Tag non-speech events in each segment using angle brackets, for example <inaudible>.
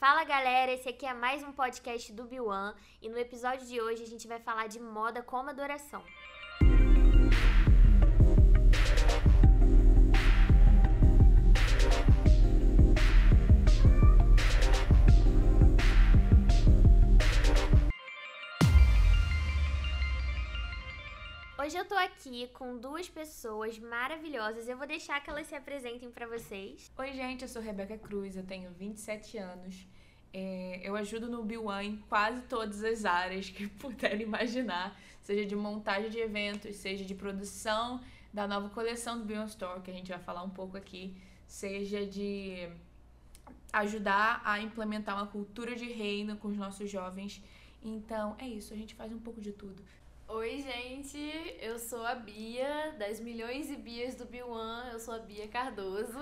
Fala galera, esse aqui é mais um podcast do Biwan e no episódio de hoje a gente vai falar de moda como adoração. Hoje eu tô aqui com duas pessoas maravilhosas. Eu vou deixar que elas se apresentem para vocês. Oi, gente, eu sou Rebeca Cruz, eu tenho 27 anos. É, eu ajudo no B1 em quase todas as áreas que <laughs> puderem imaginar, seja de montagem de eventos, seja de produção da nova coleção do B1 Store, que a gente vai falar um pouco aqui, seja de ajudar a implementar uma cultura de reino com os nossos jovens. Então, é isso, a gente faz um pouco de tudo. Oi, gente, eu sou a Bia, das milhões e Bias do B1, eu sou a Bia Cardoso,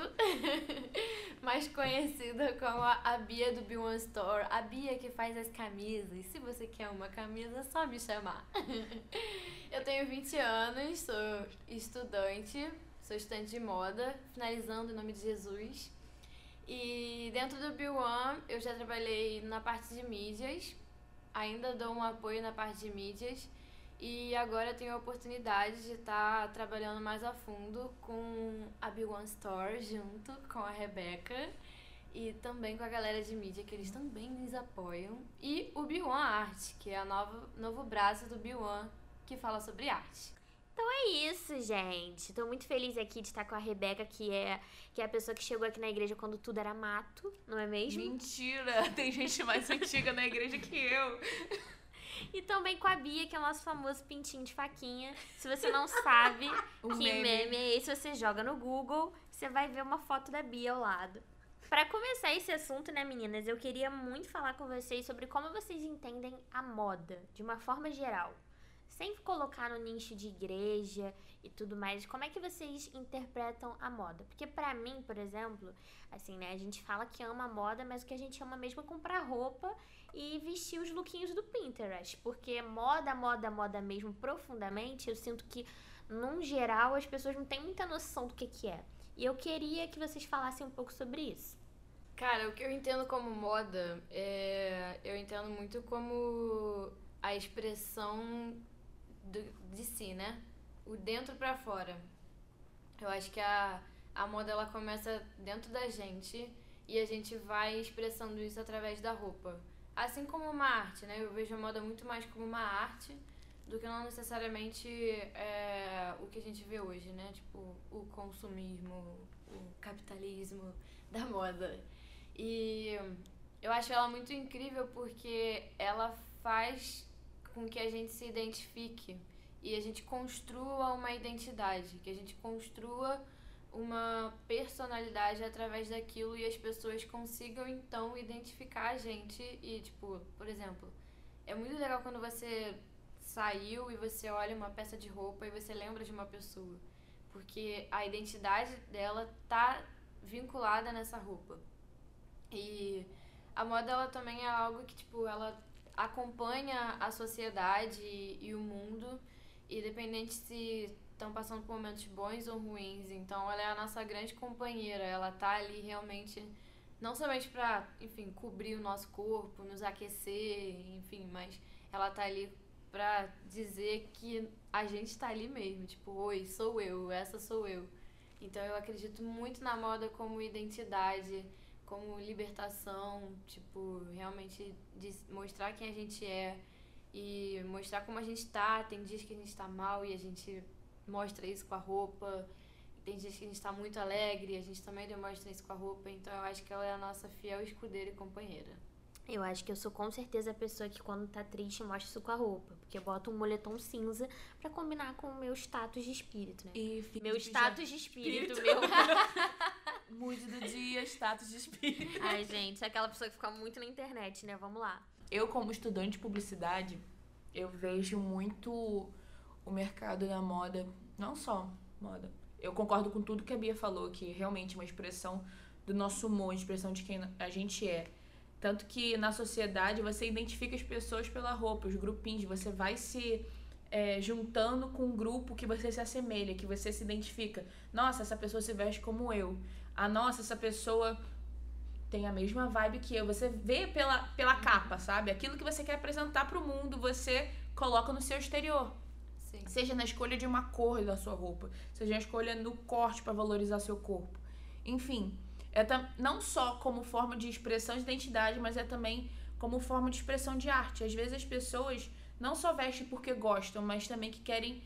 <laughs> mais conhecida como a Bia do B1 Store, a Bia que faz as camisas. Se você quer uma camisa, é só me chamar. <laughs> eu tenho 20 anos, sou estudante, sou estudante de moda, finalizando em nome de Jesus. E dentro do B1 eu já trabalhei na parte de mídias, ainda dou um apoio na parte de mídias e agora eu tenho a oportunidade de estar tá trabalhando mais a fundo com a B1 Store, junto com a Rebeca e também com a galera de mídia, que eles também nos apoiam. E o B1 Art, que é o novo, novo braço do B1 que fala sobre arte. Então é isso, gente. Tô muito feliz aqui de estar com a Rebeca, que é, que é a pessoa que chegou aqui na igreja quando tudo era mato, não é mesmo? Mentira! <laughs> Tem gente mais antiga na igreja que eu. E também com a Bia, que é o nosso famoso pintinho de faquinha. Se você não sabe <laughs> que meme. meme é esse, você joga no Google, você vai ver uma foto da Bia ao lado. Para começar esse assunto, né, meninas, eu queria muito falar com vocês sobre como vocês entendem a moda, de uma forma geral. Sem colocar no nicho de igreja e tudo mais, como é que vocês interpretam a moda? Porque para mim, por exemplo, assim, né, a gente fala que ama a moda, mas o que a gente ama mesmo é comprar roupa e vestir os lookinhos do Pinterest, porque moda, moda, moda mesmo profundamente, eu sinto que num geral as pessoas não têm muita noção do que que é. E eu queria que vocês falassem um pouco sobre isso. Cara, o que eu entendo como moda é eu entendo muito como a expressão do, de si, né? O dentro para fora. Eu acho que a, a moda ela começa dentro da gente e a gente vai expressando isso através da roupa. Assim como uma arte, né? Eu vejo a moda muito mais como uma arte do que não necessariamente é, o que a gente vê hoje, né? Tipo, o consumismo, o capitalismo <laughs> da moda. E eu acho ela muito incrível porque ela faz com que a gente se identifique e a gente construa uma identidade, que a gente construa uma personalidade através daquilo e as pessoas consigam então identificar a gente e tipo, por exemplo, é muito legal quando você saiu e você olha uma peça de roupa e você lembra de uma pessoa, porque a identidade dela tá vinculada nessa roupa. E a moda ela também é algo que tipo, ela acompanha a sociedade e o mundo, independente se estão passando por momentos bons ou ruins. Então ela é a nossa grande companheira. Ela tá ali realmente não somente para, enfim, cobrir o nosso corpo, nos aquecer, enfim, mas ela tá ali para dizer que a gente está ali mesmo, tipo, oi, sou eu, essa sou eu. Então eu acredito muito na moda como identidade, como libertação, tipo, realmente mostrar quem a gente é e mostrar como a gente tá. Tem dias que a gente tá mal e a gente mostra isso com a roupa. Tem dias que a gente tá muito alegre, a gente também demonstra isso com a roupa. Então eu acho que ela é a nossa fiel escudeira e companheira. Eu acho que eu sou com certeza a pessoa que quando tá triste mostra isso com a roupa. Porque eu boto um moletom cinza para combinar com o meu status de espírito, né? E meu status de espírito, espírito. meu. <laughs> Mude do dia, status de espírito. Ai, gente, é aquela pessoa que fica muito na internet, né? Vamos lá. Eu, como estudante de publicidade, eu vejo muito o mercado da moda, não só moda. Eu concordo com tudo que a Bia falou, que realmente é uma expressão do nosso humor, expressão de quem a gente é. Tanto que na sociedade você identifica as pessoas pela roupa, os grupinhos, você vai se é, juntando com um grupo que você se assemelha, que você se identifica. Nossa, essa pessoa se veste como eu. Ah, nossa, essa pessoa tem a mesma vibe que eu. Você vê pela, pela capa, sabe? Aquilo que você quer apresentar pro mundo, você coloca no seu exterior. Sim. Seja na escolha de uma cor da sua roupa, seja na escolha no corte para valorizar seu corpo. Enfim, é não só como forma de expressão de identidade, mas é também como forma de expressão de arte. Às vezes as pessoas não só vestem porque gostam, mas também que querem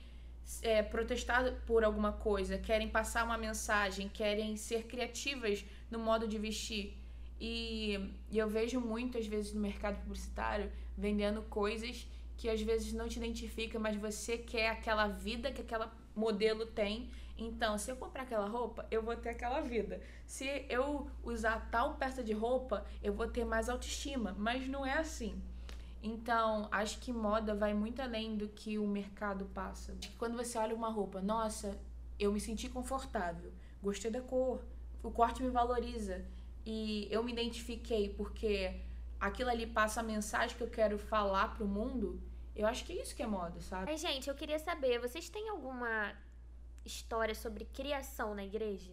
é, protestar por alguma coisa, querem passar uma mensagem, querem ser criativas no modo de vestir. E, e eu vejo muito, às vezes, no mercado publicitário, vendendo coisas que às vezes não te identifica, mas você quer aquela vida que aquela modelo tem. Então, se eu comprar aquela roupa, eu vou ter aquela vida. Se eu usar tal peça de roupa, eu vou ter mais autoestima. Mas não é assim. Então, acho que moda vai muito além do que o mercado passa. Quando você olha uma roupa, nossa, eu me senti confortável, gostei da cor, o corte me valoriza e eu me identifiquei porque aquilo ali passa a mensagem que eu quero falar pro mundo. Eu acho que é isso que é moda, sabe? Mas, gente, eu queria saber, vocês têm alguma história sobre criação na igreja?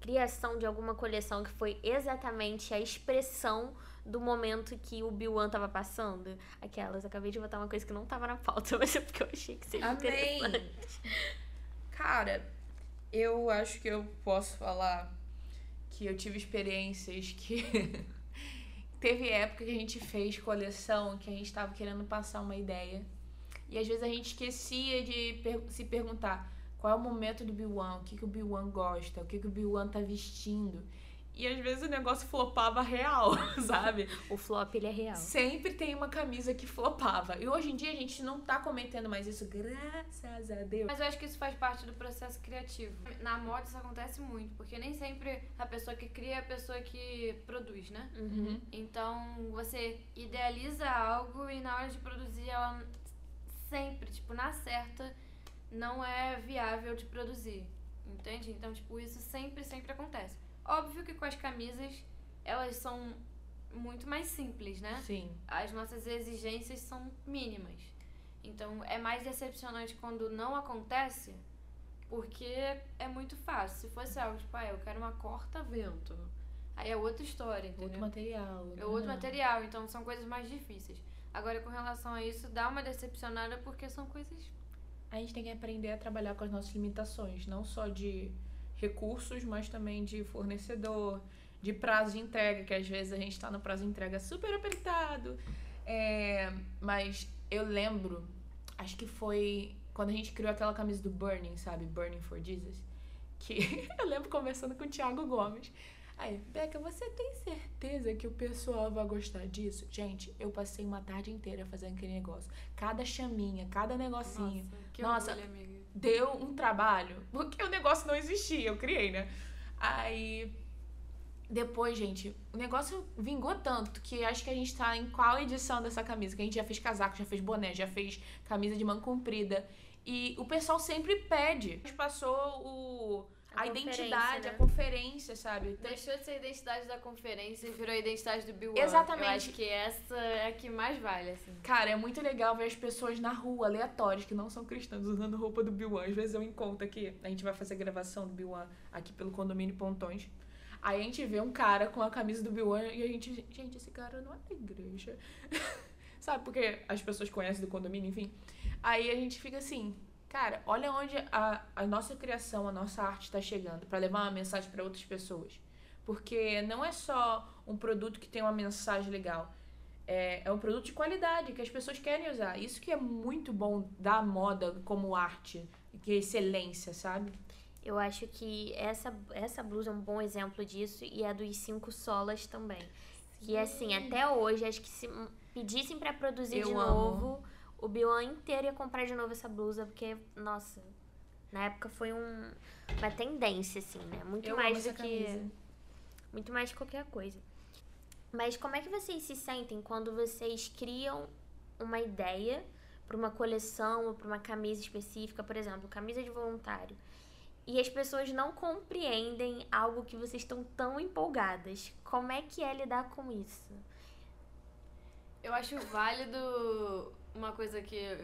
Criação de alguma coleção que foi exatamente a expressão do momento que o Bill tava passando. Aquelas, acabei de botar uma coisa que não tava na pauta, <laughs> mas é porque eu achei que seria Amém. interessante. Cara, eu acho que eu posso falar que eu tive experiências que. <laughs> Teve época que a gente fez coleção que a gente tava querendo passar uma ideia. E às vezes a gente esquecia de per se perguntar qual é o momento do Bill o que, que o Bill gosta, o que, que o Bill tá vestindo. E às vezes o negócio flopava real, <laughs> sabe? o flop, ele é real. Sempre tem uma camisa que flopava. E hoje em dia a gente não tá cometendo mais isso, graças a Deus. Mas eu acho que isso faz parte do processo criativo. Na moda isso acontece muito, porque nem sempre a pessoa que cria é a pessoa que produz, né? Uhum. Então você idealiza algo e na hora de produzir ela sempre, tipo, na certa, não é viável de produzir. Entende? Então, tipo, isso sempre, sempre acontece. Óbvio que com as camisas elas são muito mais simples, né? Sim. As nossas exigências são mínimas. Então é mais decepcionante quando não acontece, porque é muito fácil. Se fosse algo tipo, ah, eu quero uma corta-vento. Aí é outra história, entendeu? Outro material. É outro material, então são coisas mais difíceis. Agora, com relação a isso, dá uma decepcionada porque são coisas. A gente tem que aprender a trabalhar com as nossas limitações, não só de recursos, mas também de fornecedor, de prazo de entrega, que às vezes a gente está no prazo de entrega super apertado. É, mas eu lembro, acho que foi quando a gente criou aquela camisa do Burning, sabe? Burning for Jesus. Que <laughs> eu lembro conversando com o Thiago Gomes. Aí, Beca, você tem certeza que o pessoal vai gostar disso? Gente, eu passei uma tarde inteira fazendo aquele negócio. Cada chaminha, cada negocinho. Nossa, que Nossa, orgulho, amiga deu um trabalho, porque o negócio não existia, eu criei, né? Aí depois, gente, o negócio vingou tanto que acho que a gente tá em qual edição dessa camisa? Que a gente já fez casaco, já fez boné, já fez camisa de manga comprida. E o pessoal sempre pede. A gente passou o a, a identidade, né? a conferência, sabe? Deixou de ser a identidade da conferência e virou a identidade do Bill Exatamente. Eu acho que essa é a que mais vale, assim. Cara, é muito legal ver as pessoas na rua, aleatórias, que não são cristãs, usando roupa do Bill Às vezes eu encontro aqui, a gente vai fazer a gravação do Bill aqui pelo condomínio Pontões. Aí a gente vê um cara com a camisa do Bill e a gente, gente, esse cara não é da igreja. <laughs> Sabe, porque as pessoas conhecem do condomínio, enfim. Aí a gente fica assim, Cara, olha onde a, a nossa criação, a nossa arte está chegando para levar uma mensagem para outras pessoas. Porque não é só um produto que tem uma mensagem legal. É, é um produto de qualidade que as pessoas querem usar. Isso que é muito bom da moda como arte, que é excelência, sabe? Eu acho que essa, essa blusa é um bom exemplo disso e a dos cinco solas também. Que assim, até hoje, acho que se pedissem para produzir Eu de amo. novo o Bilan inteiro ia comprar de novo essa blusa, porque, nossa, na época foi um, uma tendência, assim, né? Muito Eu mais do que. Camisa. Muito mais que qualquer coisa. Mas como é que vocês se sentem quando vocês criam uma ideia para uma coleção ou para uma camisa específica, por exemplo, camisa de voluntário, e as pessoas não compreendem algo que vocês estão tão empolgadas? Como é que é lidar com isso? Eu acho válido uma coisa que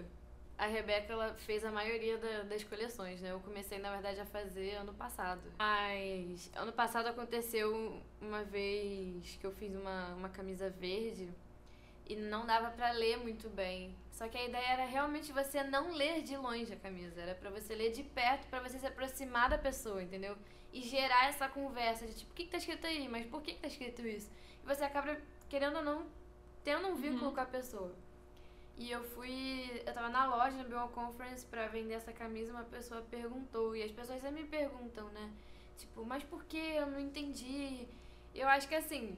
a Rebeca ela fez a maioria da, das coleções, né? Eu comecei, na verdade, a fazer ano passado. Mas ano passado aconteceu uma vez que eu fiz uma, uma camisa verde e não dava para ler muito bem. Só que a ideia era realmente você não ler de longe a camisa, era para você ler de perto, para você se aproximar da pessoa, entendeu? E gerar essa conversa de tipo, o que, que tá escrito aí? Mas por que, que tá escrito isso? E você acaba, querendo ou não, tendo um vínculo uhum. com a pessoa. E eu fui. Eu tava na loja, na Bill Conference, pra vender essa camisa, uma pessoa perguntou. E as pessoas sempre me perguntam, né? Tipo, mas por que? Eu não entendi. Eu acho que assim,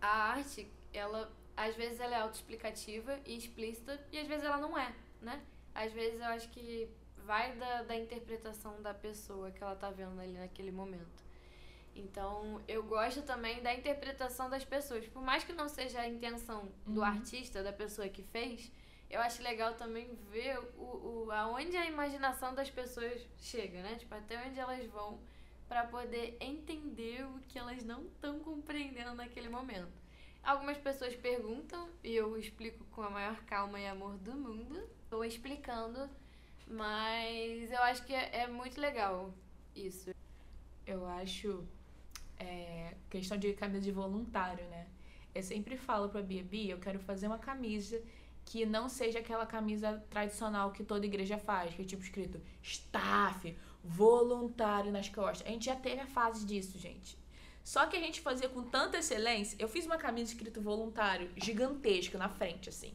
a arte, ela. Às vezes ela é autoexplicativa e explícita, e às vezes ela não é, né? Às vezes eu acho que vai da, da interpretação da pessoa que ela tá vendo ali naquele momento. Então, eu gosto também da interpretação das pessoas. Por mais que não seja a intenção do uhum. artista, da pessoa que fez, eu acho legal também ver o, o, aonde a imaginação das pessoas chega, né? Tipo, até onde elas vão para poder entender o que elas não estão compreendendo naquele momento. Algumas pessoas perguntam e eu explico com a maior calma e amor do mundo. Estou explicando, mas eu acho que é, é muito legal isso. Eu acho é, questão de camisa de voluntário, né? Eu sempre falo pra Bia, Bia, eu quero fazer uma camisa que não seja aquela camisa tradicional que toda igreja faz, que é tipo escrito staff, voluntário nas costas. A gente já teve a fase disso, gente. Só que a gente fazia com tanta excelência. Eu fiz uma camisa escrito voluntário, gigantesca na frente, assim.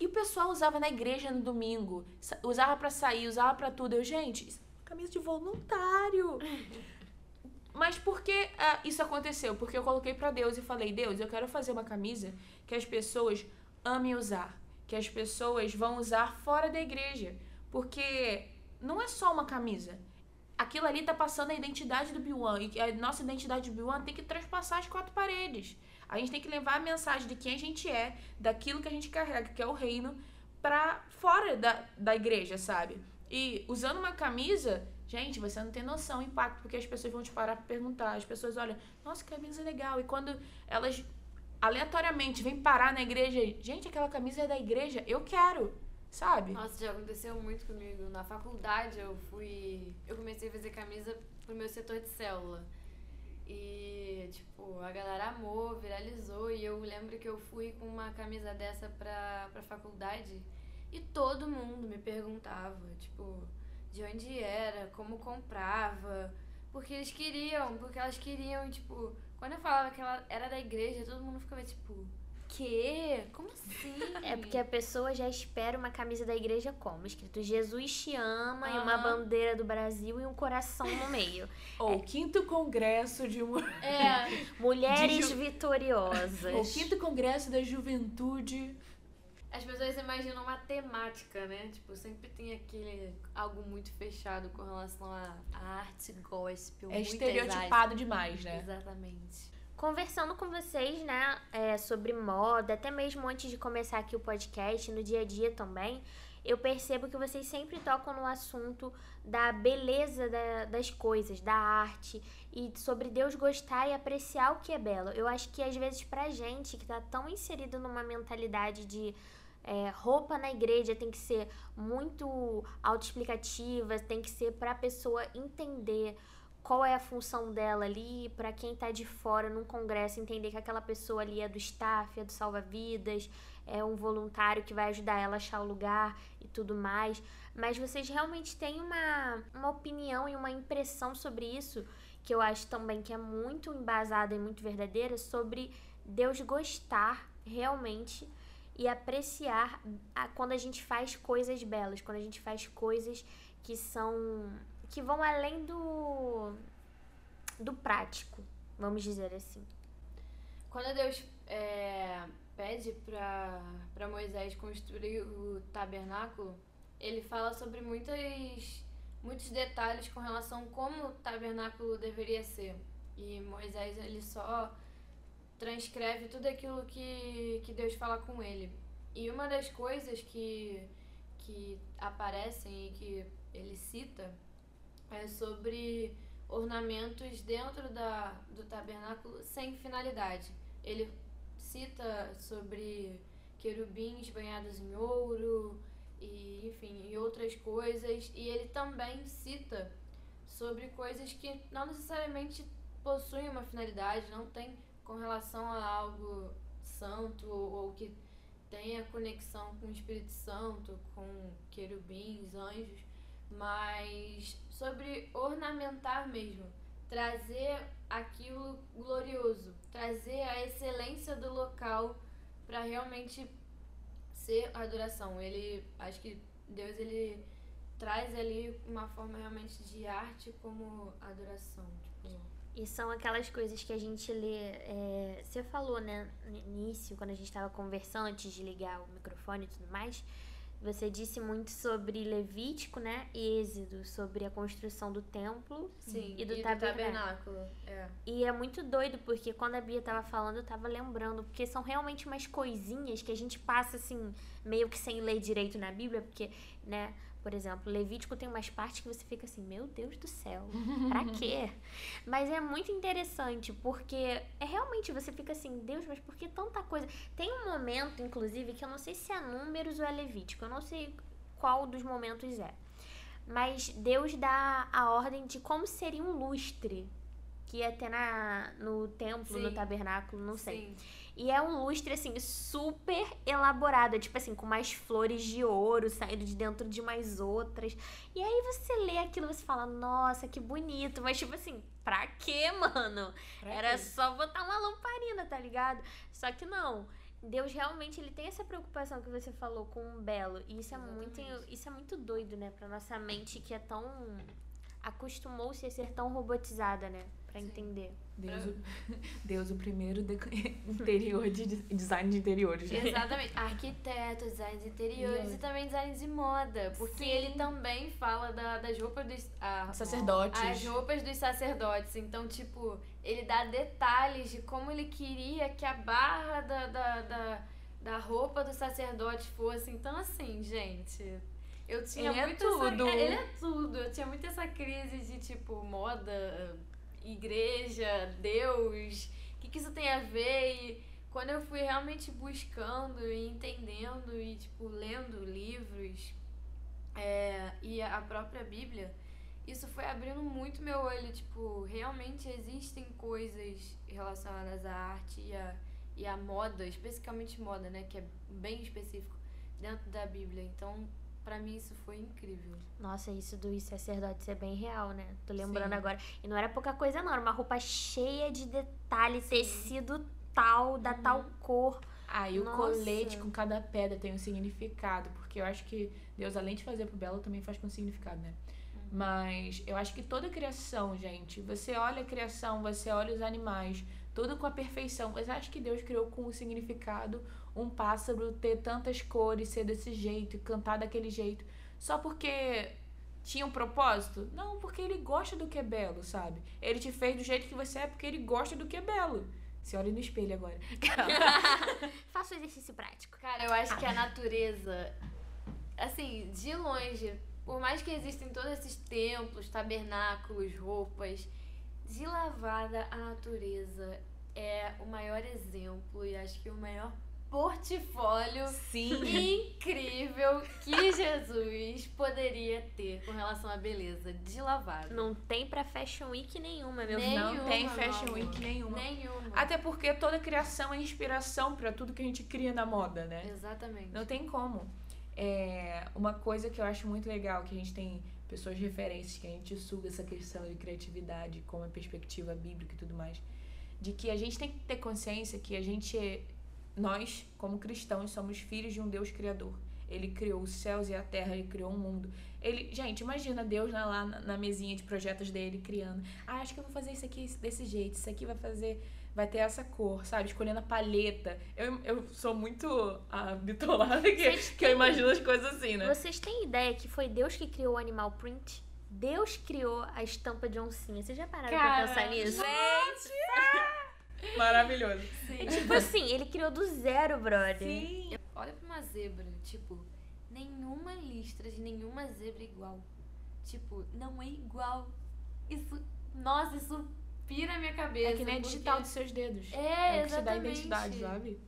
E o pessoal usava na igreja no domingo, usava para sair, usava para tudo. Eu, gente, camisa de voluntário. Mas por que uh, isso aconteceu? Porque eu coloquei para Deus e falei: Deus, eu quero fazer uma camisa que as pessoas amem usar, que as pessoas vão usar fora da igreja. Porque não é só uma camisa. Aquilo ali tá passando a identidade do B1 e a nossa identidade do B1 tem que transpassar as quatro paredes. A gente tem que levar a mensagem de quem a gente é, daquilo que a gente carrega, que é o reino, para fora da, da igreja, sabe? E usando uma camisa, Gente, você não tem noção do impacto, porque as pessoas vão te parar pra perguntar. As pessoas olham, nossa, que camisa legal. E quando elas aleatoriamente vêm parar na igreja, gente, aquela camisa é da igreja, eu quero, sabe? Nossa, já aconteceu muito comigo. Na faculdade eu fui. Eu comecei a fazer camisa pro meu setor de célula. E, tipo, a galera amou, viralizou. E eu lembro que eu fui com uma camisa dessa pra, pra faculdade e todo mundo me perguntava, tipo de onde era, como comprava. Porque eles queriam, porque elas queriam, tipo, quando eu falava que ela era da igreja, todo mundo ficava tipo, quê? Como assim? É porque a pessoa já espera uma camisa da igreja como? Escrito Jesus te ama uhum. e uma bandeira do Brasil e um coração no meio. <laughs> Ou é. quinto congresso de é. <laughs> mulheres de ju... vitoriosas. Ou quinto congresso da juventude as pessoas imaginam uma temática, né? Tipo, sempre tem aquele algo muito fechado com relação a arte gospel. É estereotipado demais, né? Exatamente. Conversando com vocês, né, é, sobre moda, até mesmo antes de começar aqui o podcast, no dia a dia também, eu percebo que vocês sempre tocam no assunto da beleza da, das coisas, da arte e sobre Deus gostar e apreciar o que é belo. Eu acho que às vezes pra gente que tá tão inserido numa mentalidade de é, roupa na igreja tem que ser muito autoexplicativa, tem que ser para a pessoa entender qual é a função dela ali, para quem está de fora num congresso entender que aquela pessoa ali é do staff, é do salva-vidas, é um voluntário que vai ajudar ela a achar o lugar e tudo mais. Mas vocês realmente têm uma, uma opinião e uma impressão sobre isso, que eu acho também que é muito embasada e muito verdadeira, sobre Deus gostar realmente e apreciar a, quando a gente faz coisas belas, quando a gente faz coisas que são que vão além do do prático, vamos dizer assim. Quando Deus é, pede para Moisés construir o tabernáculo, ele fala sobre muitas, muitos detalhes com relação a como o tabernáculo deveria ser. E Moisés ele só transcreve tudo aquilo que, que Deus fala com ele. E uma das coisas que, que aparecem e que ele cita é sobre ornamentos dentro da, do tabernáculo sem finalidade. Ele cita sobre querubins banhados em ouro, e enfim, e outras coisas. E ele também cita sobre coisas que não necessariamente possuem uma finalidade, não tem com relação a algo santo ou que tenha conexão com o Espírito Santo, com querubins, anjos, mas sobre ornamentar mesmo, trazer aquilo glorioso, trazer a excelência do local para realmente ser adoração. Ele, acho que Deus ele traz ali uma forma realmente de arte como adoração. E são aquelas coisas que a gente lê. É, você falou, né, no início, quando a gente estava conversando antes de ligar o microfone e tudo mais. Você disse muito sobre Levítico, né? E Êxodo, sobre a construção do templo Sim, e do e tabernáculo. tabernáculo. É. E é muito doido, porque quando a Bia tava falando, eu tava lembrando, porque são realmente umas coisinhas que a gente passa assim, meio que sem ler direito na Bíblia, porque, né, por exemplo, Levítico tem umas partes que você fica assim, meu Deus do céu, pra <laughs> quê? Mas é muito interessante, porque é realmente você fica assim, Deus, mas por que tanta coisa? Tem um momento, inclusive, que eu não sei se é Números ou é Levítico, eu não sei qual dos momentos é. Mas Deus dá a ordem de como seria um lustre que ia ter na, no templo, Sim. no tabernáculo, não sei. Sim. E é um lustre, assim, super elaborado. Tipo assim, com mais flores de ouro saindo de dentro de mais outras. E aí você lê aquilo e você fala, nossa, que bonito. Mas, tipo assim, pra quê, <laughs> mano? Pra Era quê? só botar uma lamparina, tá ligado? Só que não. Deus realmente ele tem essa preocupação que você falou com o belo. E isso é muito, isso é muito doido, né, pra nossa mente que é tão acostumou-se a ser tão robotizada, né, Pra Sim. entender. Deus, o, <laughs> Deus, o primeiro <laughs> de- interior de de- design de interiores. né? Exatamente. Arquiteto, design de interiores E- e também design de moda. Porque Sim. ele também fala da- das roupas dos. ah, Sacerdotes. As roupas dos sacerdotes. Então, tipo, ele dá detalhes de como ele queria que a barra da, da, da, da roupa do sacerdote fosse. Então, assim, gente. Eu tinha Ele é muito tudo. Essa, é, ele é tudo. Eu tinha muito essa crise de, tipo, moda, igreja, Deus. O que, que isso tem a ver? E quando eu fui realmente buscando e entendendo e, tipo, lendo livros é, e a própria Bíblia, isso foi abrindo muito meu olho. Tipo, realmente existem coisas relacionadas à arte e à, e à moda, especificamente moda, né? Que é bem específico dentro da Bíblia. Então, pra mim, isso foi incrível. Nossa, isso dos sacerdotes é bem real, né? Tô lembrando Sim. agora. E não era pouca coisa, não. Era uma roupa cheia de detalhes, tecido tal, da tal cor. Ah, e o Nossa. colete com cada pedra tem um significado, porque eu acho que Deus, além de fazer pro belo, também faz com significado, né? Mas eu acho que toda criação, gente, você olha a criação, você olha os animais, tudo com a perfeição. Mas acho que Deus criou com o significado um pássaro ter tantas cores, ser desse jeito, e cantar daquele jeito, só porque tinha um propósito? Não, porque ele gosta do que é belo, sabe? Ele te fez do jeito que você é porque ele gosta do que é belo. Se olha no espelho agora. <laughs> Faça o exercício prático. Cara, eu acho que a natureza, assim, de longe, por mais que existem todos esses templos, tabernáculos, roupas, de lavada a natureza é o maior exemplo e acho que o maior portfólio Sim. incrível que Jesus poderia ter com relação à beleza de lavada. Não tem pra Fashion Week nenhuma, meu filho. Não tem Nenhuma, Fashion Week nenhuma. Nenhuma. Até porque toda criação é inspiração pra tudo que a gente cria na moda, né? Exatamente. Não tem como. É, uma coisa que eu acho muito legal, que a gente tem pessoas de referências, que a gente suga essa questão de criatividade, como a perspectiva bíblica e tudo mais, de que a gente tem que ter consciência que a gente, é- nós, como cristãos, somos filhos de um Deus criador. Ele criou os céus e a terra, ele criou o mundo. Ele, gente, imagina Deus lá, na, na mesinha de projetos dele criando. Ah, acho que eu vou fazer isso aqui desse jeito, isso aqui vai fazer vai ter essa cor, sabe? Escolhendo a palheta. Eu, eu sou muito a bitolada que, que eu imagino as coisas assim, né? Vocês têm ideia que foi Deus que criou o animal print? Deus criou a estampa de oncinha. Vocês já pararam Cara, pra pensar nisso? Maravilhoso. Sim. Tipo assim, ele criou do zero, brother. Sim. Olha pra uma zebra, tipo, nenhuma listra de nenhuma zebra é igual. Tipo, não é igual. Isso, nossa, isso pira a minha cabeça. É que nem a porque- digital dos seus dedos. É, o que te dá exatamente. identidade, sabe?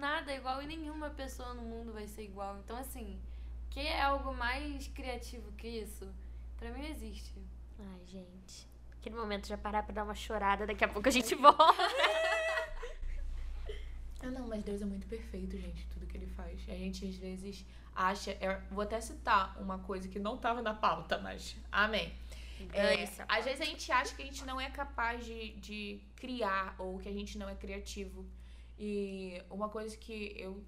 Nada é igual e nenhuma pessoa no mundo vai ser igual. Então, assim, Quer algo mais criativo que isso? Pra mim não existe. Ai, gente. Aquele momento já parar pra dar uma chorada, daqui a pouco a gente <laughs> volta. Ah, não, mas Deus é muito perfeito, gente, tudo que ele faz. A gente às vezes acha. eu vou até citar uma coisa que não tava na pauta, mas. Amém. É, às vezes a gente acha que a gente não é capaz de, de criar ou que a gente não é criativo. E uma coisa que eu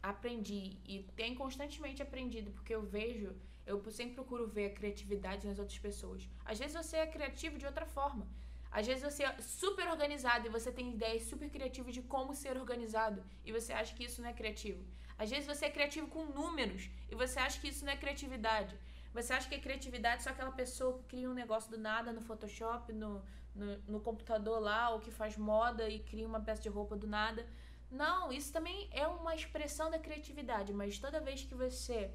aprendi e tenho constantemente aprendido, porque eu vejo, eu sempre procuro ver a criatividade nas outras pessoas. Às vezes você é criativo de outra forma. Às vezes você é super organizado e você tem ideias super criativas de como ser organizado e você acha que isso não é criativo. Às vezes você é criativo com números e você acha que isso não é criatividade. Você acha que é criatividade só aquela pessoa que cria um negócio do nada no Photoshop, no, no, no computador lá, ou que faz moda e cria uma peça de roupa do nada. Não, isso também é uma expressão da criatividade, mas toda vez que você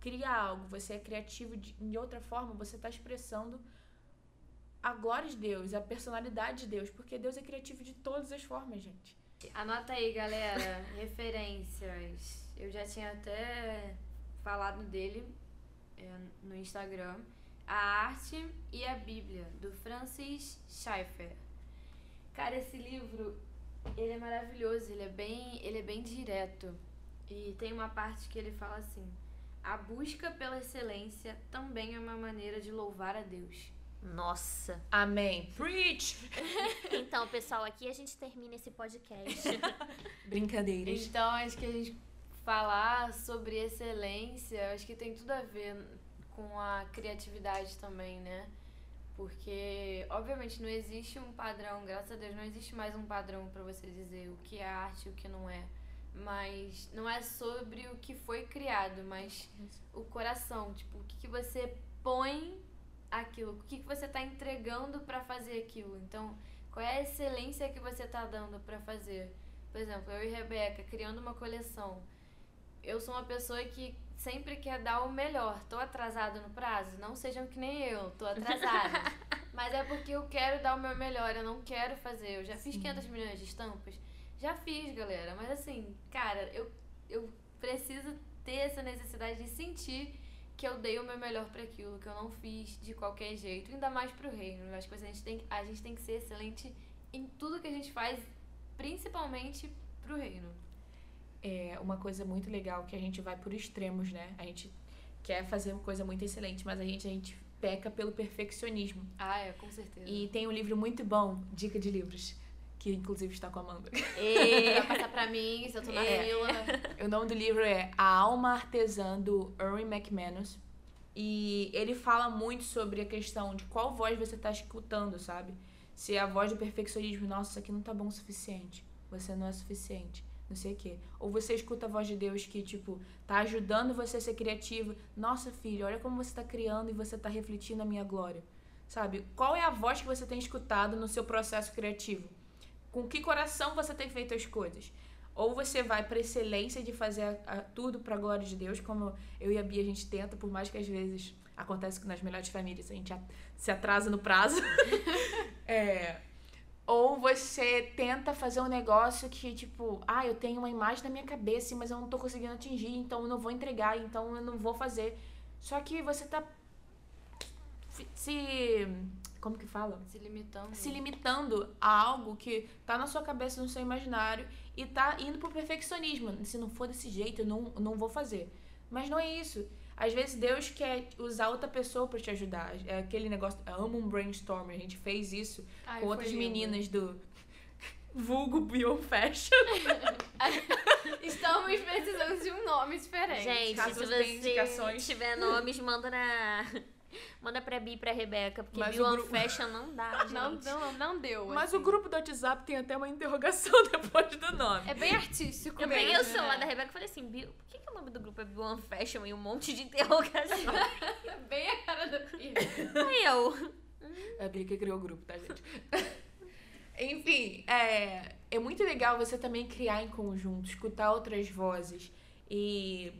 cria algo, você é criativo de, de outra forma, você está expressando a glória de Deus, a personalidade de Deus, porque Deus é criativo de todas as formas, gente. Anota aí, galera, <laughs> referências. Eu já tinha até falado dele é, no Instagram. A Arte e a Bíblia, do Francis Schaeffer. Cara, esse livro, ele é maravilhoso, ele é bem, ele é bem direto. E tem uma parte que ele fala assim: a busca pela excelência também é uma maneira de louvar a Deus. Nossa. Amém. Preach! <laughs> Então, pessoal, aqui a gente termina esse podcast. <laughs> Brincadeiras. Então, acho que a gente falar sobre excelência, acho que tem tudo a ver com a criatividade também, né? Porque, obviamente, não existe um padrão, graças a Deus, não existe mais um padrão para você dizer o que é arte e o que não é. Mas não é sobre o que foi criado, mas o coração, tipo, o que, que você põe aquilo, o que, que você tá entregando para fazer aquilo. Então, qual é a excelência que você tá dando para fazer? Por exemplo, eu e Rebeca criando uma coleção. Eu sou uma pessoa que sempre quer dar o melhor. Tô atrasada no prazo? Não sejam que nem eu, tô atrasada. <laughs> Mas é porque eu quero dar o meu melhor, eu não quero fazer. Eu já fiz 500 milhões de estampas? Já fiz, galera. Mas assim, cara, eu, eu preciso ter essa necessidade de sentir que eu dei o meu melhor para aquilo, que eu não fiz de qualquer jeito, ainda mais pro reino. Eu acho que a gente tem, a gente tem que ser excelente em tudo que a gente faz, principalmente pro reino. É uma coisa muito legal que a gente vai por extremos, né? A gente quer fazer uma coisa muito excelente, mas a gente, a gente peca pelo perfeccionismo. Ah, é, com certeza. E tem um livro muito bom, Dica de Livros, que inclusive está com a Amanda. E... Vai <laughs> passar pra mim, se eu tô na É. fila. O nome do livro é A Alma Artesã, do Erwin McManus. E ele fala muito sobre a questão de qual voz você está escutando, sabe? Se é a voz do perfeccionismo, nossa, isso aqui não tá bom o suficiente. Você não é suficiente. Não sei o quê. Ou você escuta a voz de Deus que, tipo, tá ajudando você a ser criativo. Nossa, filho, olha como você tá criando e você tá refletindo a minha glória. Sabe? Qual é a voz que você tem escutado no seu processo criativo? Com que coração você tem feito as coisas? Ou você vai para excelência de fazer a- a- tudo para glória de Deus, como eu e a Bia a gente tenta, por mais que às vezes acontece que nas melhores famílias a gente a- se atrasa no prazo. <laughs> É, ou você tenta fazer um negócio que, tipo, ah, eu tenho uma imagem na minha cabeça, mas eu não tô conseguindo atingir, então eu não vou entregar, então eu não vou fazer. Só que você tá se. Como que fala? Se limitando. se limitando a algo que tá na sua cabeça, no seu imaginário e tá indo pro perfeccionismo. Se não for desse jeito, eu não, não vou fazer. Mas não é isso. Às vezes Deus quer usar outra pessoa pra te ajudar. É aquele negócio, eu amo um brainstorm. A gente fez isso Ai, com outras lindo. meninas do <laughs> vulgo Beyond Fashion. <laughs> Estamos precisando de um nome diferente. Gente, Caso se você tiver nomes, manda na. Manda pra Bi e pra Rebeca, porque Mas Bill o on grupo- Fashion não dá, <laughs> gente. Não, não, não deu. Mas assim. o grupo do WhatsApp tem até uma interrogação <laughs> depois do nome. É bem artístico Eu mesmo, peguei o celular né? da Rebeca e falei assim, Bill, por que, que o nome do grupo é Bill on Fashion e um monte de interrogação? <laughs> É bem a cara do filho. Aí eu. É a Bia que criou o grupo, tá, gente? Enfim, é, é muito legal você também criar em conjunto, escutar outras vozes e,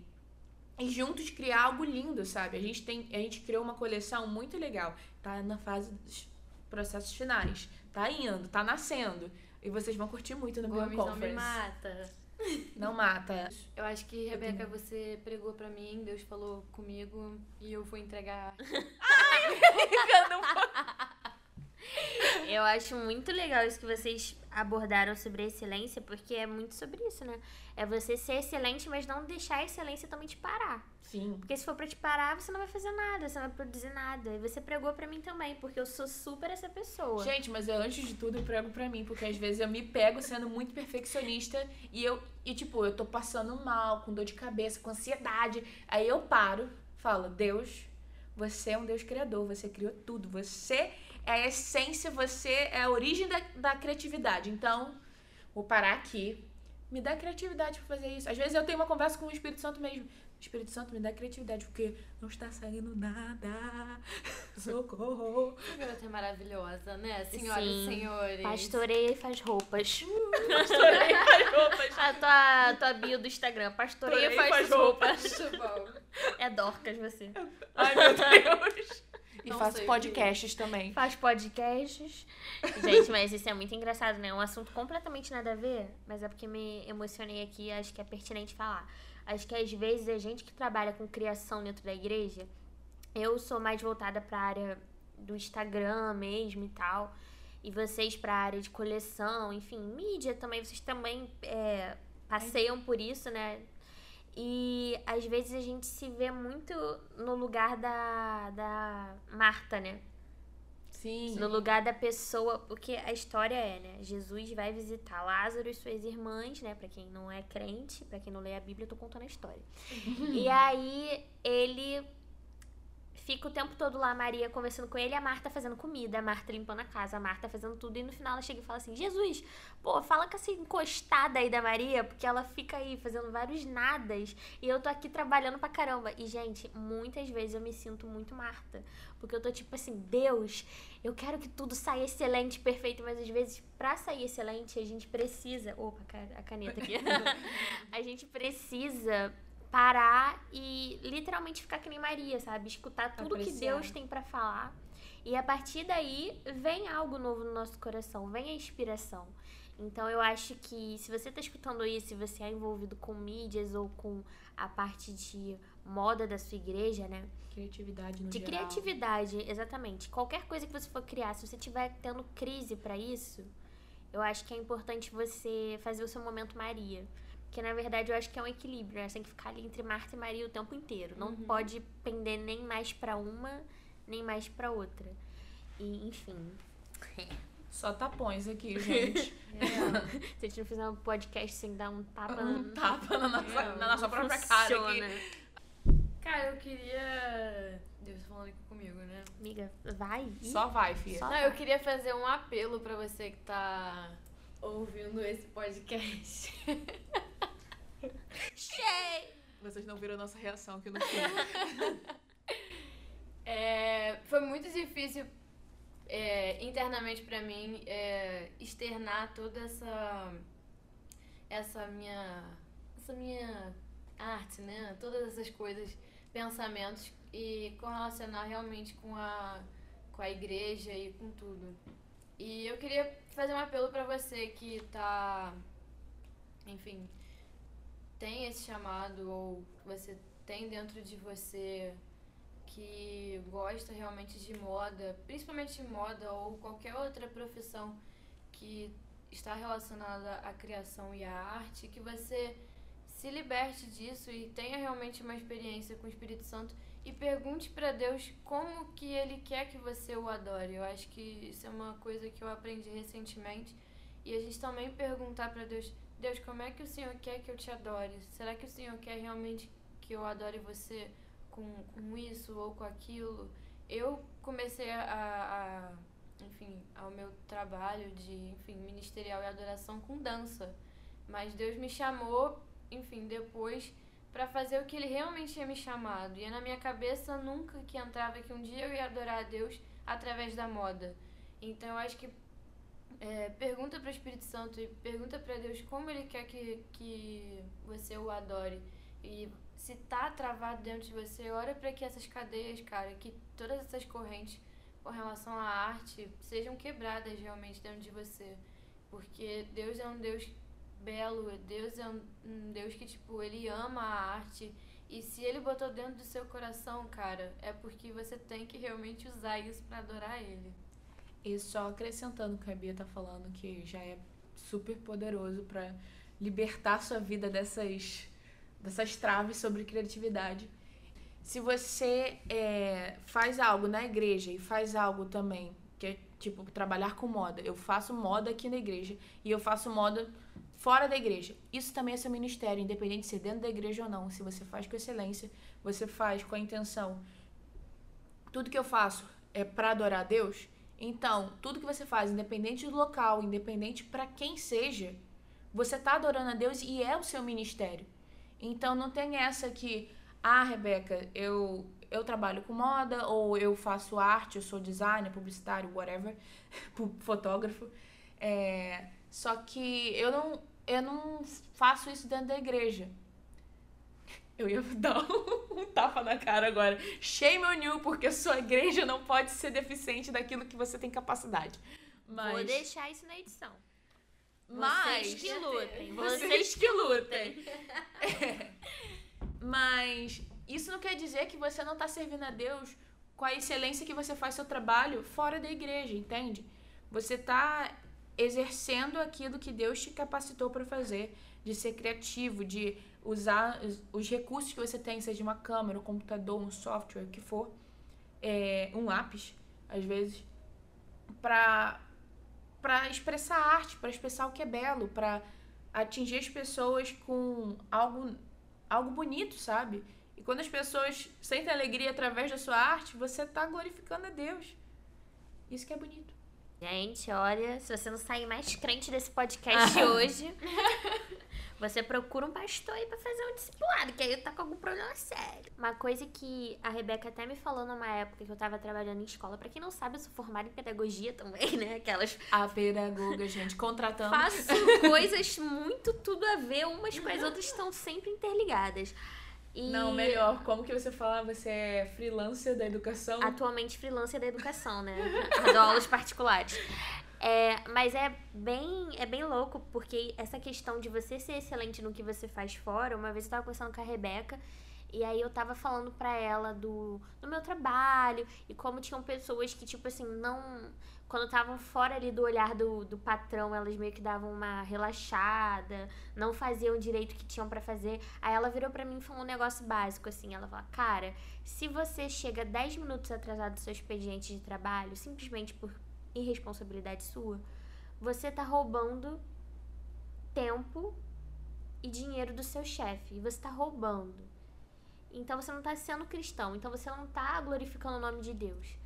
e juntos criar algo lindo, sabe? A gente, tem, a gente criou uma coleção muito legal. Tá na fase dos processos finais. Tá indo, tá nascendo. E vocês vão curtir muito no Gomes não me Conference. mata. Não mata. Eu acho que, Rebeca, você pregou pra mim, Deus falou comigo e eu vou entregar. <laughs> <laughs> Eu acho muito legal isso que vocês abordaram sobre a excelência, porque é muito sobre isso, né? É você ser excelente, mas não deixar a excelência também te parar. Sim. Porque se for pra te parar, você não vai fazer nada, você não vai produzir nada. E você pregou pra mim também, porque eu sou super essa pessoa. Gente, mas eu, antes de tudo eu prego pra mim, porque às vezes eu me pego sendo muito perfeccionista e eu, e tipo, eu tô passando mal, com dor de cabeça, com ansiedade. Aí eu paro, falo, Deus, você é um Deus criador, você criou tudo, você é a essência, você é a origem da, da criatividade. Então, vou parar aqui. Me dá criatividade pra fazer isso. Às vezes eu tenho uma conversa com o Espírito Santo mesmo. Espírito Santo, me dá criatividade, porque não está saindo nada. <laughs> Socorro. Que garota é maravilhosa, né? Senhoras e Sim. senhores. Pastoreia e faz roupas. Pastorei as roupas. <laughs> A tua, tua bio do Instagram, pastoreia e Pastoreia e faz, faz roupas. Muito bom. É Dorcas você. Ai, meu Deus. E Não faço podcasts também. Faz podcasts. Gente, mas isso é muito engraçado, né? É um assunto completamente nada a ver, mas é porque me emocionei aqui e acho que é pertinente falar. Acho que às vezes a gente que trabalha com criação dentro da igreja, eu sou mais voltada pra área do Instagram mesmo e tal. E vocês pra área de coleção, enfim, mídia também, vocês também é, passeiam por isso, né? E às vezes a gente se vê muito no lugar da, da Marta, né? Sim. No lugar da pessoa, porque a história é, né? Jesus vai visitar Lázaro e suas irmãs, né? Pra quem não é crente, pra quem não lê a Bíblia, eu tô contando a história. <laughs> e aí ele fica o tempo todo lá, a Maria conversando com ele, a Marta fazendo comida, a Marta limpando a casa, a Marta fazendo tudo, e no final ela chega e fala assim: Jesus, pô, fala com essa encostada aí da Maria, porque ela fica aí fazendo vários nadas, e eu tô aqui trabalhando pra caramba. E, gente, muitas vezes eu me sinto muito Marta, porque eu tô tipo assim, Deus, eu quero que tudo saia excelente, perfeito, mas às vezes pra sair excelente a gente precisa. Opa, a caneta aqui. <laughs> a gente precisa parar e literalmente ficar que nem Maria, sabe? Escutar tudo que Apreciar. Deus tem pra falar. E a partir daí vem algo novo no nosso coração, vem a inspiração. Então eu acho que se você tá escutando isso, e você é envolvido com mídias ou com a parte de moda da sua igreja, né? Criatividade no De geral. criatividade, exatamente. Qualquer coisa que você for criar, se você estiver tendo crise pra isso, eu acho que é importante você fazer o seu momento Maria. Porque na verdade eu acho que é um equilíbrio, né? Você tem que ficar ali entre Marta e Maria o tempo inteiro. Não pode pender nem mais pra uma, nem mais pra outra. E, enfim. Só tapões aqui, <laughs> gente. Se a gente não fizer um podcast sem dar um tapa um tapa na nossa, Não, na nossa não própria cara aqui. Cara, eu queria. Deus tá falando aqui comigo, né? Amiga, vai. Ih, Só vai, filha. Só Não, eu queria fazer um apelo pra você que tá ouvindo esse podcast. <laughs> Cheio! Vocês não viram a nossa reação aqui no fim. <laughs> É, foi muito difícil é, internamente pra mim é, externar toda essa essa minha essa minha arte, né? Todas essas coisas, pensamentos e correlacionar realmente com a com a igreja e com tudo. E eu queria fazer um apelo pra você que tá enfim, tem esse chamado ou você tem dentro de você que gosta realmente de moda, principalmente moda ou qualquer outra profissão que está relacionada à criação e à arte, que você se liberte disso e tenha realmente uma experiência com o Espírito Santo e pergunte para Deus como que ele quer que você o adore. Eu acho que isso é uma coisa que eu aprendi recentemente e a gente também perguntar para Deus, Deus, como é que o Senhor quer que eu te adore? Será que o Senhor quer realmente que eu adore você com, com isso ou com aquilo? Eu comecei a, a enfim, ao meu trabalho de, enfim, ministerial e adoração com dança. Mas Deus me chamou, enfim, depois para fazer o que ele realmente tinha me chamado. E na minha cabeça nunca que entrava que um dia eu ia adorar a Deus através da moda. Então eu acho que é, pergunta para o Espírito Santo e pergunta para Deus como ele quer que, que você o adore. E se tá travado dentro de você, ora para que essas cadeias, cara, que todas essas correntes com relação à arte sejam quebradas realmente dentro de você. Porque Deus é um Deus belo. Deus é um, um Deus que, tipo, ele ama a arte. E se ele botou dentro do seu coração, cara, é porque você tem que realmente usar isso para adorar ele. E só acrescentando o que a Bia tá falando, que já é super poderoso para libertar sua vida dessas, dessas traves sobre criatividade. Se você é, faz algo na igreja e faz algo também, que é tipo trabalhar com moda, eu faço moda aqui na igreja e eu faço moda fora da igreja. Isso também é seu ministério, independente de ser dentro da igreja ou não. Se você faz com excelência, você faz com a intenção. Tudo que eu faço é para adorar a Deus. Então, tudo que você faz, independente do local, independente para quem seja, você tá adorando a Deus e é o seu ministério. Então, não tem essa que, ah, Rebeca, eu eu trabalho com moda ou eu faço arte, eu sou designer, publicitário, whatever, <laughs> fotógrafo. É, só que eu não eu não faço isso dentro da igreja. Eu ia <laughs> dar um, tapa na cara agora. Shame on you, porque sua igreja não pode ser deficiente daquilo que você tem capacidade. Mas... Vou deixar isso na edição. Mas... Vocês que lutem. <laughs> Vocês, vocês que lutem. é. Mas isso não quer dizer que você não está servindo a Deus com a excelência que você faz seu trabalho fora da igreja, entende? Você está exercendo aquilo que Deus te capacitou para fazer, de ser criativo, de usar os recursos que você tem, seja uma câmera, um computador, um software, o que for, é, um lápis, às vezes, para para expressar arte, para expressar o que é belo, para atingir as pessoas com algo algo bonito, sabe? E quando as pessoas sentem alegria através da sua arte, você está glorificando a Deus. Isso que é bonito. Gente, olha, se você não sair mais crente desse podcast <laughs> hoje, <laughs> você procura um pastor aí pra fazer um discipulado, que aí tá com algum problema sério. Uma coisa que a Rebeca até me falou numa época que eu tava trabalhando em escola, pra quem não sabe, eu sou formada em pedagogia também, né? Aquelas. A pedagoga, gente, contratando. Faço <laughs> coisas muito tudo a ver, umas com as outras estão sempre interligadas. E... Não, melhor. Como que você fala? Você é freelancer da educação? Atualmente freelancer da educação, né? Dou aulas particulares. É, mas é bem, é bem louco, porque essa questão de você ser excelente no que você faz fora, uma vez eu tava conversando com a Rebeca, e aí eu tava falando pra ela do, do meu trabalho, e como tinham pessoas que, tipo assim, não quando estavam fora ali do olhar do, do patrão, elas meio que davam uma relaxada, não faziam direito o que tinham para fazer. Aí ela virou para mim e falou um negócio básico, assim. Ela falou, cara, se você chega 10 minutos atrasado do seu expediente de trabalho, simplesmente por irresponsabilidade sua, você tá roubando tempo e dinheiro do seu chefe. E você tá roubando. Então você não tá sendo cristão. Então você não tá glorificando o nome de Deus.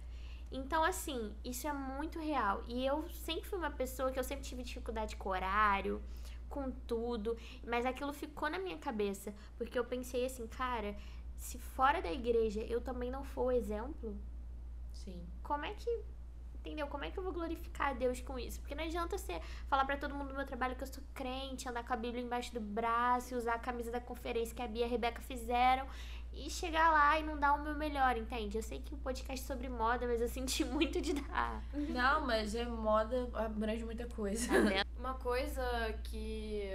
Então, assim, isso é muito real. E eu sempre fui uma pessoa que eu sempre tive dificuldade com horário, com tudo, mas aquilo ficou na minha cabeça, porque eu pensei assim, cara, se fora da igreja eu também não for o exemplo, sim. Como é que entendeu? Como é que eu vou glorificar a Deus com isso? Porque não adianta você falar para todo mundo do meu trabalho que eu sou crente, andar com a Bíblia embaixo do braço, usar a camisa da conferência que a Bia e a Rebeca fizeram e chegar lá e não dar o meu melhor, entende? Eu sei que o podcast é sobre moda, mas eu senti <laughs> muito de dar. Não, mas é moda abrange muita coisa. Tá Uma coisa que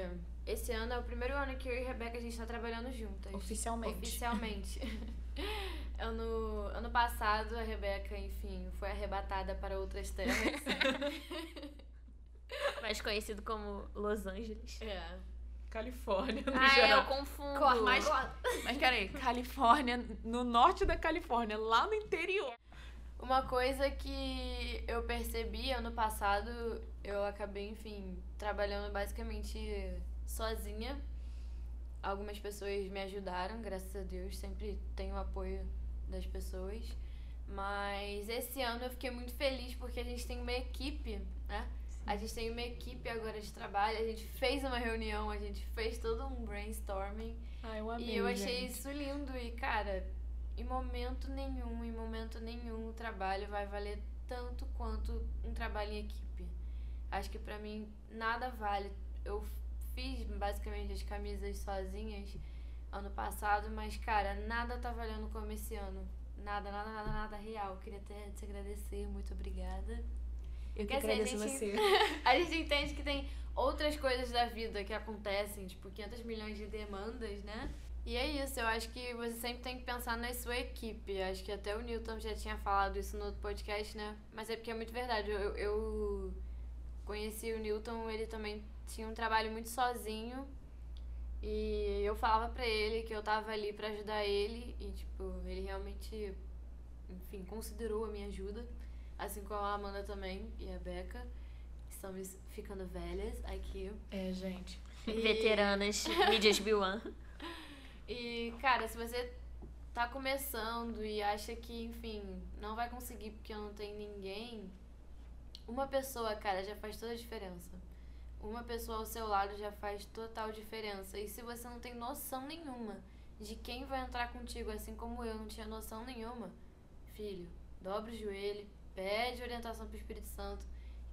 esse ano é o primeiro ano que eu e a Rebeca a gente tá trabalhando juntas. Oficialmente. Oficialmente. <laughs> ano, ano passado a Rebeca, enfim, foi arrebatada para outras terras. <laughs> Mais conhecido como Los Angeles. É. Califórnia, no ah, geral. É, eu confundo. Mas, mas peraí, Califórnia, no norte da Califórnia, lá no interior. Uma coisa que eu percebi ano passado, eu acabei, enfim, trabalhando basicamente sozinha. Algumas pessoas me ajudaram, graças a Deus, sempre tenho apoio das pessoas. Mas esse ano eu fiquei muito feliz porque a gente tem uma equipe, né? A gente tem uma equipe agora de trabalho, a gente fez uma reunião, a gente fez todo um brainstorming. Ah, eu amei, e eu achei gente. isso lindo. E, cara, em momento nenhum, em momento nenhum, o trabalho vai valer tanto quanto um trabalho em equipe. Acho que pra mim nada vale. Eu fiz basicamente as camisas sozinhas ano passado, mas, cara, nada tá valendo como esse ano. Nada, nada, nada, nada real. Queria até te agradecer, muito obrigada. Eu que Porque, assim, a agradeço gente- você. <laughs> A gente entende que tem outras coisas da vida que acontecem, tipo 500 milhões de demandas, né? E é isso, eu acho que você sempre tem que pensar na sua equipe. Acho que até o Newton já tinha falado isso no outro podcast, né? Mas é porque é muito verdade. Eu, eu conheci o Newton, ele também tinha um trabalho muito sozinho. E eu falava pra ele que eu tava ali pra ajudar ele. E, tipo, ele realmente, enfim, considerou a minha ajuda. Assim como a Amanda também e a Becca. Estamos ficando velhas aqui. É, gente. E- <laughs> Veteranas, mídias Biwan. <laughs> E, cara, se você tá começando e acha que, enfim, não vai conseguir porque não tem ninguém, uma pessoa, cara, já faz toda a diferença. Uma pessoa ao seu lado já faz total diferença. E se você não tem noção nenhuma de quem vai entrar contigo, assim como eu não tinha noção nenhuma, filho, dobra o joelho, pede orientação pro Espírito Santo,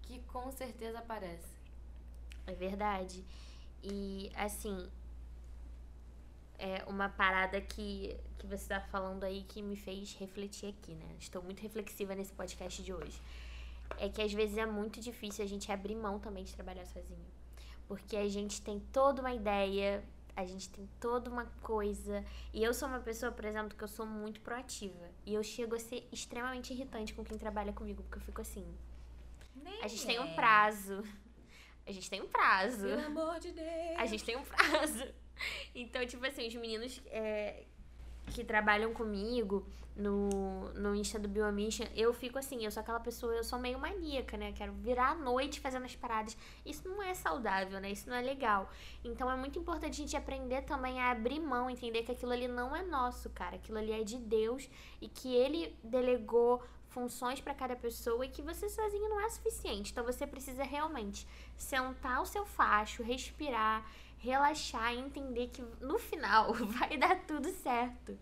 que com certeza aparece. É verdade. E, assim, é uma parada que, que você tá falando aí que me fez refletir aqui, né? Estou muito reflexiva nesse podcast de hoje. É que às vezes é muito difícil a gente abrir mão também de trabalhar sozinho. Porque a gente tem toda uma ideia, a gente tem toda uma coisa. E eu sou uma pessoa, por exemplo, que eu sou muito proativa. E eu chego a ser extremamente irritante com quem trabalha comigo, porque eu fico assim. A gente tem um prazo. A gente tem um prazo. Pelo amor de Deus. A gente tem um prazo. <laughs> Então, tipo assim, os meninos é, que trabalham comigo no, no Insta do Biomission, eu fico assim, eu sou aquela pessoa, eu sou meio maníaca, né? Quero virar à noite fazendo as paradas. Isso não é saudável, né? Isso não é legal. Então é muito importante a gente aprender também a abrir mão, entender que aquilo ali não é nosso, cara. Aquilo ali é de Deus e que ele delegou funções para cada pessoa e que você sozinho não é suficiente. Então você precisa realmente sentar o seu facho, respirar, relaxar e entender que no final <laughs> vai dar tudo certo.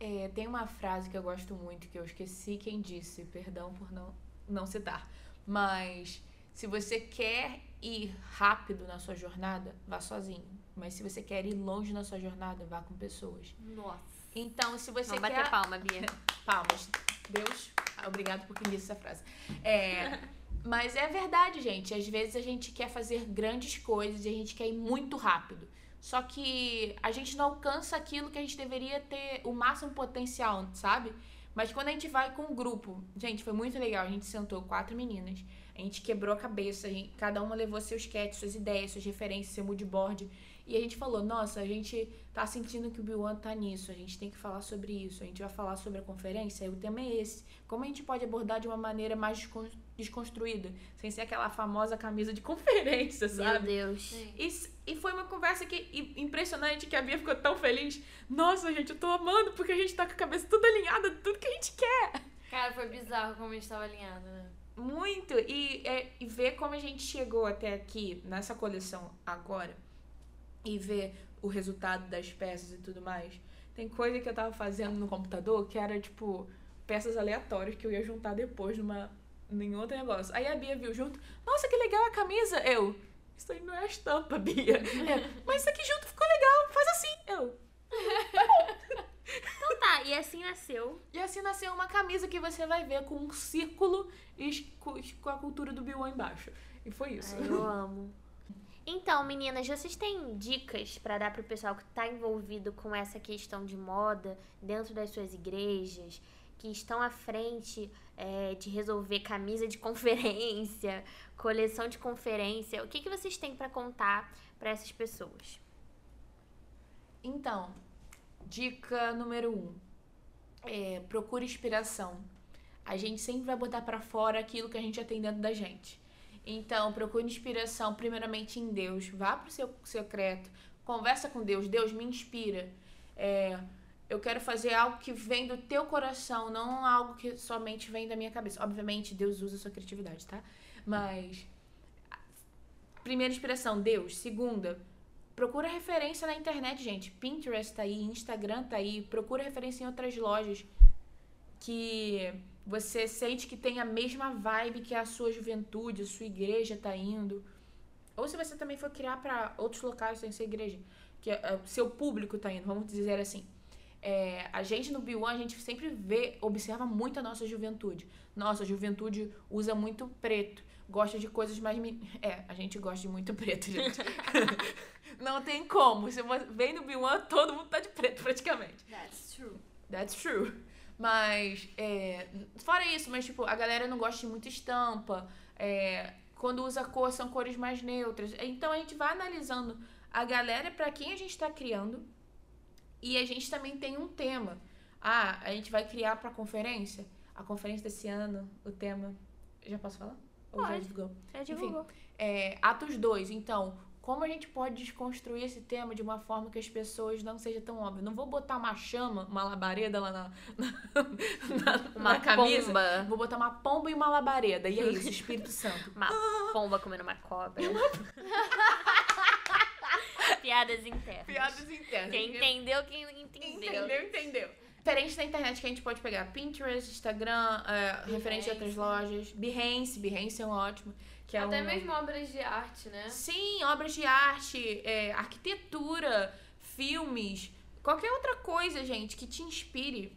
É, tem uma frase que eu gosto muito, que eu esqueci quem disse, perdão por não, não citar. Mas se você quer ir rápido na sua jornada, vá sozinho. Mas se você quer ir longe na sua jornada, vá com pessoas. Nossa. Então, se você Vamos quer. bater palma, Bia. <laughs> Palmas. Deus, obrigado por quem disse essa frase. É, <laughs> mas é verdade, gente. Às vezes a gente quer fazer grandes coisas e a gente quer ir muito rápido. Só que a gente não alcança aquilo que a gente deveria ter o máximo potencial, sabe? Mas quando a gente vai com um grupo, gente, foi muito legal. A gente sentou quatro meninas, a gente quebrou a cabeça, a gente- cada uma levou seus sketches, suas ideias, suas referências, seu moodboard. E a gente falou, nossa, a gente tá sentindo que o Bill tá nisso, a gente tem que falar sobre isso, a gente vai falar sobre a conferência, e o tema é esse. Como a gente pode abordar de uma maneira mais desconstruída, sem ser aquela famosa camisa de <laughs> conferência, Meu sabe? Deus. Sim. E, e foi uma conversa que impressionante que a Bia ficou tão feliz. Nossa, gente, eu tô amando porque a gente tá com a cabeça tudo alinhada, tudo que a gente quer. Cara, foi bizarro como a gente tava alinhado, né? Muito. E, é, e ver como a gente chegou até aqui nessa coleção agora e ver o resultado das peças e tudo mais. Tem coisa que eu tava fazendo no computador que era tipo peças aleatórias que eu ia juntar depois numa, em outro negócio. Aí a Bia viu junto, nossa, que legal a camisa. Eu, isso aí não é a estampa, Bia. <laughs> É, Mas isso aqui junto ficou legal, faz assim. Eu. <laughs> Então tá, e assim nasceu. E assim nasceu uma camisa que você vai ver com um círculo e com a cultura do Bill embaixo. E foi isso. Ai, eu amo. Então, meninas, vocês têm dicas pra dar pro pessoal que tá envolvido com essa questão de moda dentro das suas igrejas, que estão à frente é, de resolver camisa de <laughs> conferência, coleção de conferência? O que, que vocês têm pra contar pra essas pessoas? Então, dica número um. É, procure inspiração. A gente sempre vai botar pra fora aquilo que a gente já tem dentro da gente. Então, procure inspiração primeiramente em Deus. Vá pro seu secreto. Conversa com Deus. Deus me inspira. É, eu quero fazer algo que vem do teu coração, não algo que somente vem da minha cabeça. Obviamente, Deus usa a sua criatividade, tá? Mas primeira inspiração, Deus. Segunda, procura referência na internet, gente. Pinterest tá aí, Instagram tá aí. Procura referência em outras lojas que você sente que tem a mesma vibe que a sua juventude, a sua igreja tá indo. Ou se você também for criar para outros locais sem ser igreja, que é, é, seu público tá indo, vamos dizer assim. É, a gente no B1, a gente sempre vê, observa muito a nossa juventude. Nossa, a juventude usa muito preto. Gosta de coisas mais. É, a gente gosta de muito preto, gente. <laughs> Não tem como. Se você vem no B1, todo mundo tá de preto, praticamente. That's true. That's true. Mas, é, fora isso, mas tipo, a galera não gosta de muita estampa. É, quando usa cor, são cores mais neutras. Então a gente vai analisando a galera para quem a gente está criando. E a gente também tem um tema. Ah, a gente vai criar para conferência. A conferência desse ano, o tema. Já posso falar? Ou Pode. já divulgou? Já divulgou. Enfim, é, Atos 2. Então, como a gente pode desconstruir esse tema de uma forma que as pessoas não seja tão óbvio? Não vou botar uma chama, uma labareda lá na, na, <laughs> na, uma na camisa. Pomba. Vou botar uma pomba e uma labareda. E é isso, Espírito <laughs> Santo. Uma pomba comendo uma cobra. <laughs> <laughs> Piadas internas. Piadas internas. Quem entendeu, quem entendeu. Entendeu, entendeu. Diferente da internet que a gente pode pegar Pinterest, Instagram, é, referente a outras lojas. Behance, Behance é um ótimo. Que é Até um... mesmo obras de arte, né? Sim, obras de arte, é, arquitetura, filmes, qualquer outra coisa, gente, que te inspire.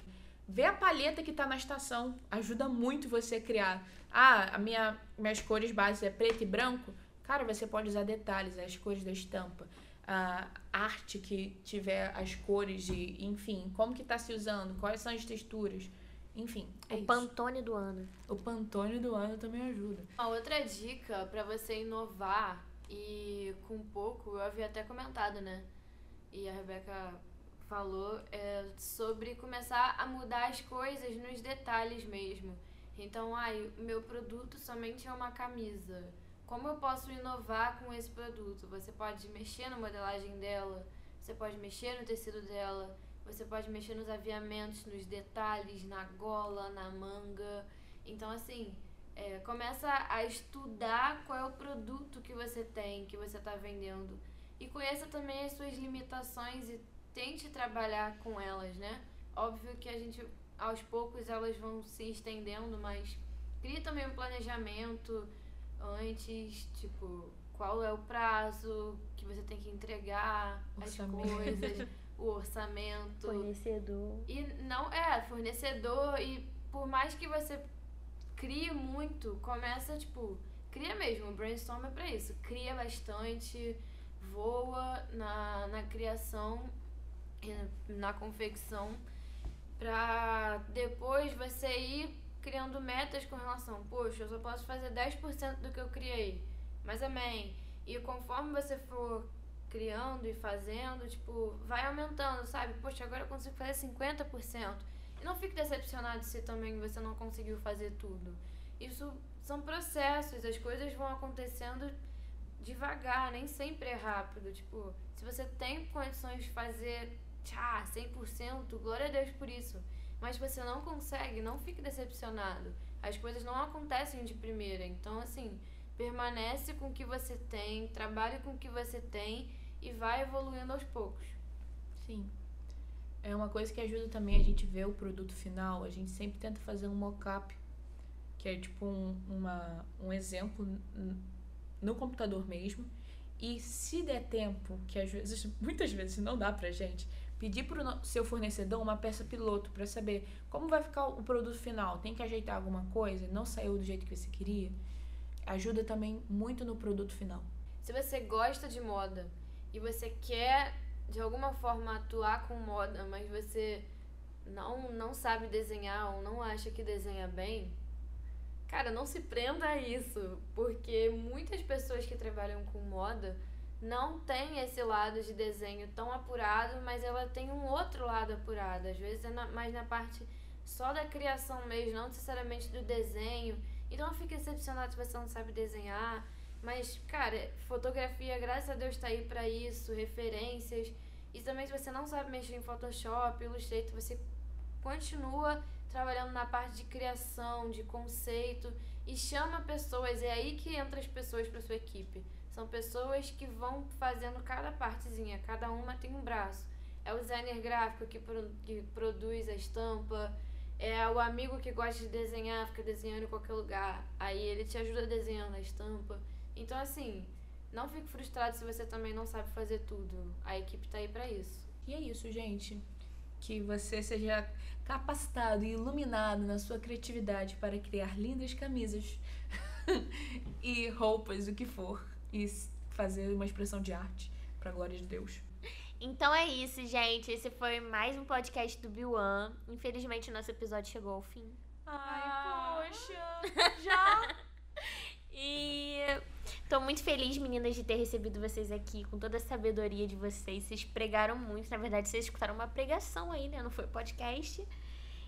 Vê a palheta que tá na estação. Ajuda muito você a criar. Ah, a minha, minhas cores bases é preto e branco. Cara, você pode usar detalhes, as cores da estampa a arte que tiver as cores e, enfim, como que está se usando, quais são as texturas. Enfim, é o isso. Pantone do ano. O Pantone do ano também ajuda. Uma outra dica para você inovar e com pouco, eu havia até comentado, né? E a Rebeca falou é sobre começar a mudar as coisas nos detalhes mesmo. Então, ai, o meu produto somente é uma camisa como eu posso inovar com esse produto? Você pode mexer na modelagem dela, você pode mexer no tecido dela, você pode mexer nos aviamentos, nos detalhes, na gola, na manga. Então, assim, é, começa a estudar qual é o produto que você tem, que você está vendendo. E conheça também as suas limitações e tente trabalhar com elas, né? Óbvio que a gente, aos poucos, elas vão se estendendo, mas crie também um planejamento antes, tipo, qual é o prazo que você tem que entregar orçamento. as coisas, <laughs> o orçamento. Fornecedor. E não, é, fornecedor. E por mais que você crie muito, começa, tipo, cria mesmo. O brainstorm é pra isso. Cria bastante, voa na, na criação e na confecção pra depois você ir criando metas com relação, poxa, eu só posso fazer 10% do que eu criei. Mas amém. E conforme você for criando e fazendo, tipo, vai aumentando, sabe? Poxa, agora eu consigo fazer 50%. E não fique decepcionado se também você não conseguiu fazer tudo. Isso são processos, as coisas vão acontecendo devagar, nem sempre é rápido. Tipo, se você tem condições de fazer, tchá, 100%, glória a Deus por isso. Mas você não consegue, não fique decepcionado. As coisas não acontecem de primeira. Então, assim, permanece com o que você tem, trabalhe com o que você tem e vai evoluindo aos poucos. Sim. É uma coisa que ajuda também a gente ver o produto final. A gente sempre tenta fazer um mock-up, que é tipo um, uma, um exemplo no computador mesmo. E se der tempo, que às vezes, <laughs> muitas vezes não dá pra gente, pedir para o seu fornecedor uma peça piloto para saber como vai ficar o produto final. Tem que ajeitar alguma coisa? Não saiu do jeito que você queria? Ajuda também muito no produto final. Se você gosta de moda e você quer de alguma forma atuar com moda, mas você não não sabe desenhar ou não acha que desenha bem, cara, não se prenda a isso, porque muitas pessoas que trabalham com moda não tem esse lado de desenho tão apurado, mas ela tem um outro lado apurado. Às vezes é na, mais na parte só da criação mesmo, não necessariamente do desenho. Então fica decepcionado se você não sabe desenhar. Mas, cara, fotografia, graças a Deus, tá aí para isso, referências. E também se você não sabe mexer em Photoshop, Illustrator, você continua trabalhando na parte de criação, de conceito e chama pessoas. É aí que entra as pessoas para sua equipe. São pessoas que vão fazendo cada partezinha, cada uma tem um braço. É o designer gráfico que, pro, que produz a estampa, é o amigo que gosta de desenhar, fica desenhando em qualquer lugar. Aí ele te ajuda desenhando a estampa. Então, assim, não fique frustrado se você também não sabe fazer tudo. A equipe tá aí para isso. E é isso, gente. que você seja capacitado e iluminado na sua criatividade para criar lindas camisas <laughs> e roupas, o que for, e fazer uma expressão de arte para a glória de Deus. Então é isso, gente. Esse foi mais um podcast do Biwan. Infelizmente, o nosso episódio chegou ao fim. Ai, poxa! <laughs> Já? e tô muito feliz, meninas, de ter recebido vocês aqui com toda a sabedoria de vocês. Vocês pregaram muito. Na verdade, vocês escutaram uma pregação aí, né? Não foi podcast.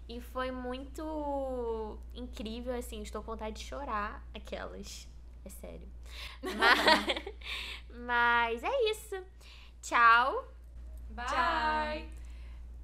E foi muito incrível, assim. Estou com vontade de chorar aquelas. É sério. Mas, <laughs> mas é isso. Tchau. Bye. Tchau.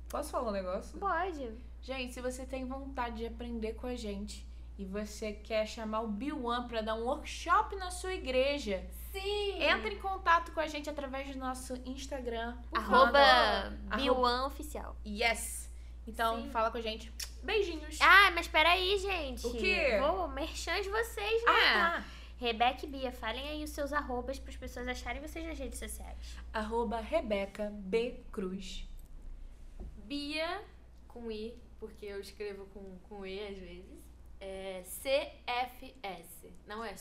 Posso falar um negócio? Pode. Gente, se você tem vontade de aprender com a gente e você quer chamar o B1 para dar um workshop na sua igreja, Sim. Entra em contato com a gente através do nosso Instagram. Arroba B1 Oficial. Yes. Então, Sim. fala com a gente. Beijinhos. Ah, mas peraí, gente. O quê? Vou merchan de vocês, né? Ah, tá. Rebeca e Bia, falem aí os seus arrobas para as pessoas acharem vocês nas redes sociais. Arroba Rebeca B. Cruz. Bia, com I, porque eu escrevo com, com E às vezes. É CFS. Não é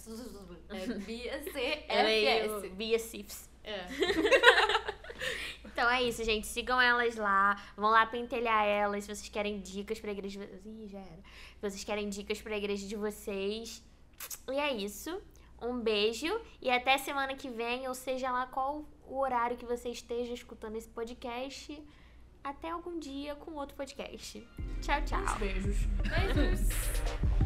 é Bia CFS. Bia Cifs. É. <laughs> então é isso, gente. Sigam elas lá. Vão lá pentelhar elas. Se vocês querem dicas pra igreja. Ih, já era. Se vocês querem dicas pra igreja de vocês. E é isso. Um beijo e até semana que vem, ou seja lá qual o horário que você esteja escutando esse podcast. Até algum dia com outro podcast. Tchau, tchau. beijos. Beijos.